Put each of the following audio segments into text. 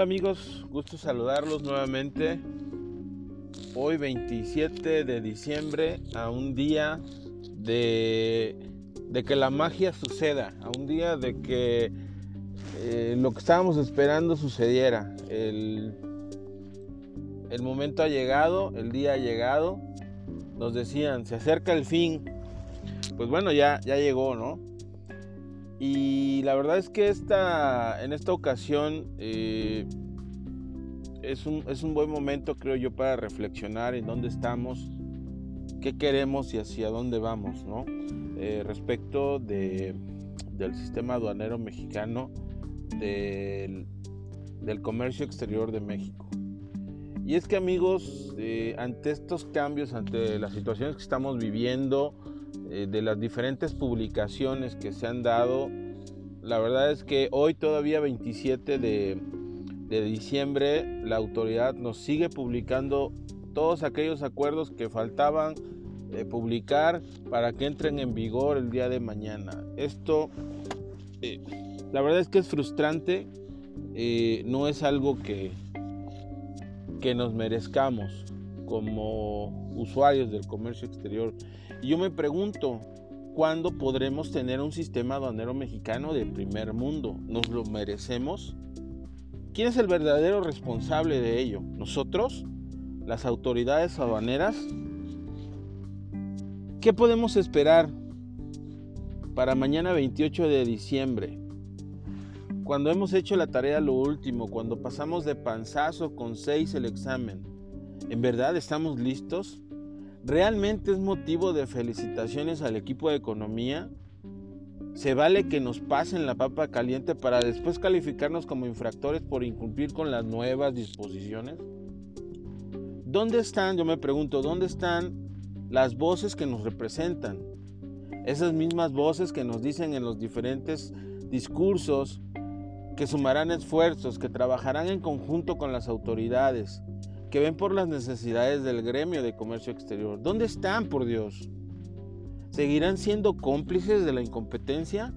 Hola amigos, gusto saludarlos nuevamente. Hoy 27 de diciembre, a un día de, que la magia suceda, a un día de que eh, lo que estábamos esperando sucediera. El, el momento ha llegado, el día ha llegado. Nos decían, se acerca el fin. Pues bueno, ya, ya llegó, ¿no? Y la verdad es que esta, en esta ocasión eh, es, un, es, un, buen momento, creo yo, para reflexionar en dónde estamos, qué queremos y hacia dónde vamos, ¿no? Eh, respecto de, del sistema aduanero mexicano, del, del, comercio exterior de México. Y es que amigos, eh, ante estos cambios, ante las situaciones que estamos viviendo, eh, de las diferentes publicaciones que se han dado, la verdad es que hoy todavía 27 de, diciembre la autoridad nos sigue publicando todos aquellos acuerdos que faltaban eh, publicar para que entren en vigor el día de mañana. Esto, eh, la verdad es que es frustrante, no es algo que, que nos merezcamos como usuarios del comercio exterior. Y yo me pregunto, ¿cuándo podremos tener un sistema aduanero mexicano de primer mundo? ¿Nos lo merecemos? ¿Quién es el verdadero responsable de ello? ¿Nosotros? ¿Las autoridades aduaneras? ¿Qué podemos esperar para mañana 28 de diciembre? Cuando hemos hecho la tarea lo último, cuando pasamos de panzazo con 6 el examen, ¿en verdad estamos listos? ¿Realmente es motivo de felicitaciones al equipo de economía? ¿Se vale que nos pasen la papa caliente para después calificarnos como infractores por incumplir con las nuevas disposiciones? ¿Dónde están, yo me pregunto, dónde están las voces que nos representan? Esas mismas voces que nos dicen en los diferentes discursos que sumarán esfuerzos, que trabajarán en conjunto con las autoridades, que ven por las necesidades del gremio de comercio exterior. ¿Dónde están, por Dios? ¿Seguirán siendo cómplices de la incompetencia?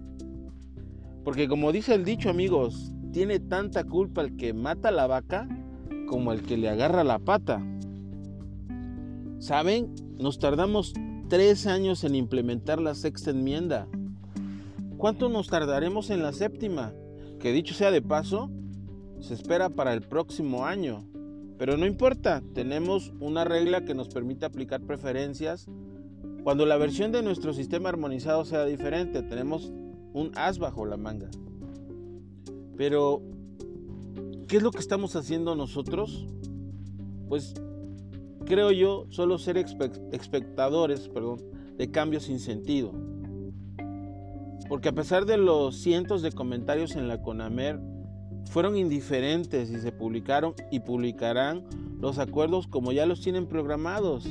Porque como dice el dicho, amigos, tiene tanta culpa el que mata la vaca como el que le agarra la pata. ¿Saben? Nos tardamos tres años en implementar la sexta enmienda. ¿Cuánto nos tardaremos en la séptima? Que dicho sea de paso, se espera para el próximo año. Pero no importa, tenemos una regla que nos permite aplicar preferencias cuando la versión de nuestro sistema armonizado sea diferente. Tenemos un as bajo la manga. Pero, ¿qué es lo que estamos haciendo nosotros? Pues creo yo solo ser espectadores perdón, de cambios sin sentido. Porque a pesar de los cientos de comentarios en la CONAMER, fueron indiferentes y se publicaron y publicarán los acuerdos como ya los tienen programados.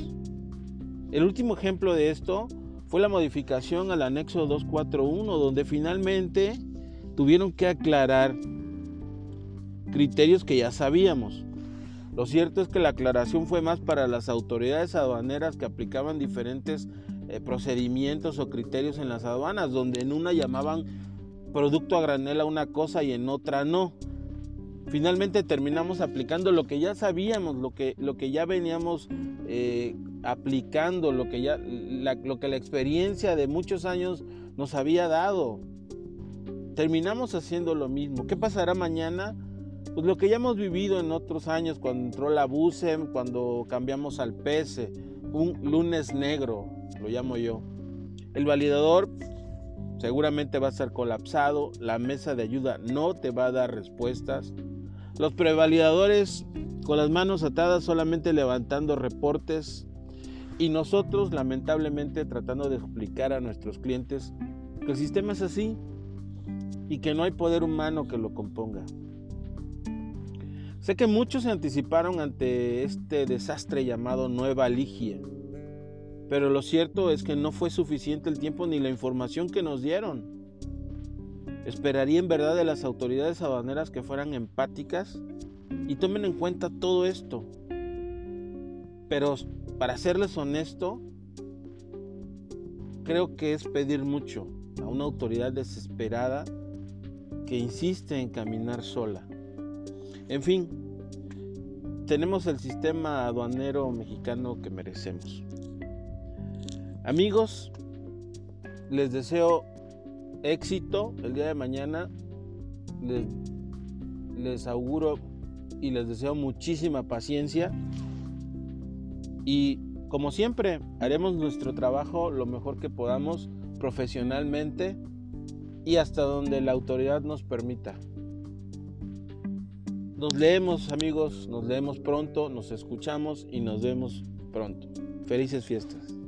El último ejemplo de esto fue la modificación al anexo 241, donde finalmente tuvieron que aclarar criterios que ya sabíamos. Lo cierto es que la aclaración fue más para las autoridades aduaneras que aplicaban diferentes eh, procedimientos o criterios en las aduanas, donde en una llamaban producto a granel a una cosa y en otra no. Finalmente terminamos aplicando lo que ya sabíamos, lo que, lo que ya veníamos eh, aplicando, lo que, ya, la, lo que la experiencia de muchos años nos había dado. Terminamos haciendo lo mismo. ¿Qué pasará mañana? Pues lo que ya hemos vivido en otros años, cuando entró la BUSEM, cuando cambiamos al PESE, un lunes negro, lo llamo yo. El validador seguramente va a estar colapsado, la mesa de ayuda no te va a dar respuestas. Los prevalidadores con las manos atadas solamente levantando reportes y nosotros lamentablemente tratando de explicar a nuestros clientes que el sistema es así y que no hay poder humano que lo componga. Sé que muchos se anticiparon ante este desastre llamado Nueva Ligia pero lo cierto es que no fue suficiente el tiempo ni la información que nos dieron. Esperaría en verdad de las autoridades aduaneras que fueran empáticas y tomen en cuenta todo esto. Pero para serles honesto, creo que es pedir mucho a una autoridad desesperada que insiste en caminar sola. En fin, tenemos el sistema aduanero mexicano que merecemos. Amigos, les deseo éxito el día de mañana. Les, auguro y les deseo muchísima paciencia. Y como siempre, haremos nuestro trabajo lo mejor que podamos profesionalmente y hasta donde la autoridad nos permita. Nos leemos amigos, nos leemos pronto, nos escuchamos y nos vemos pronto. Felices fiestas.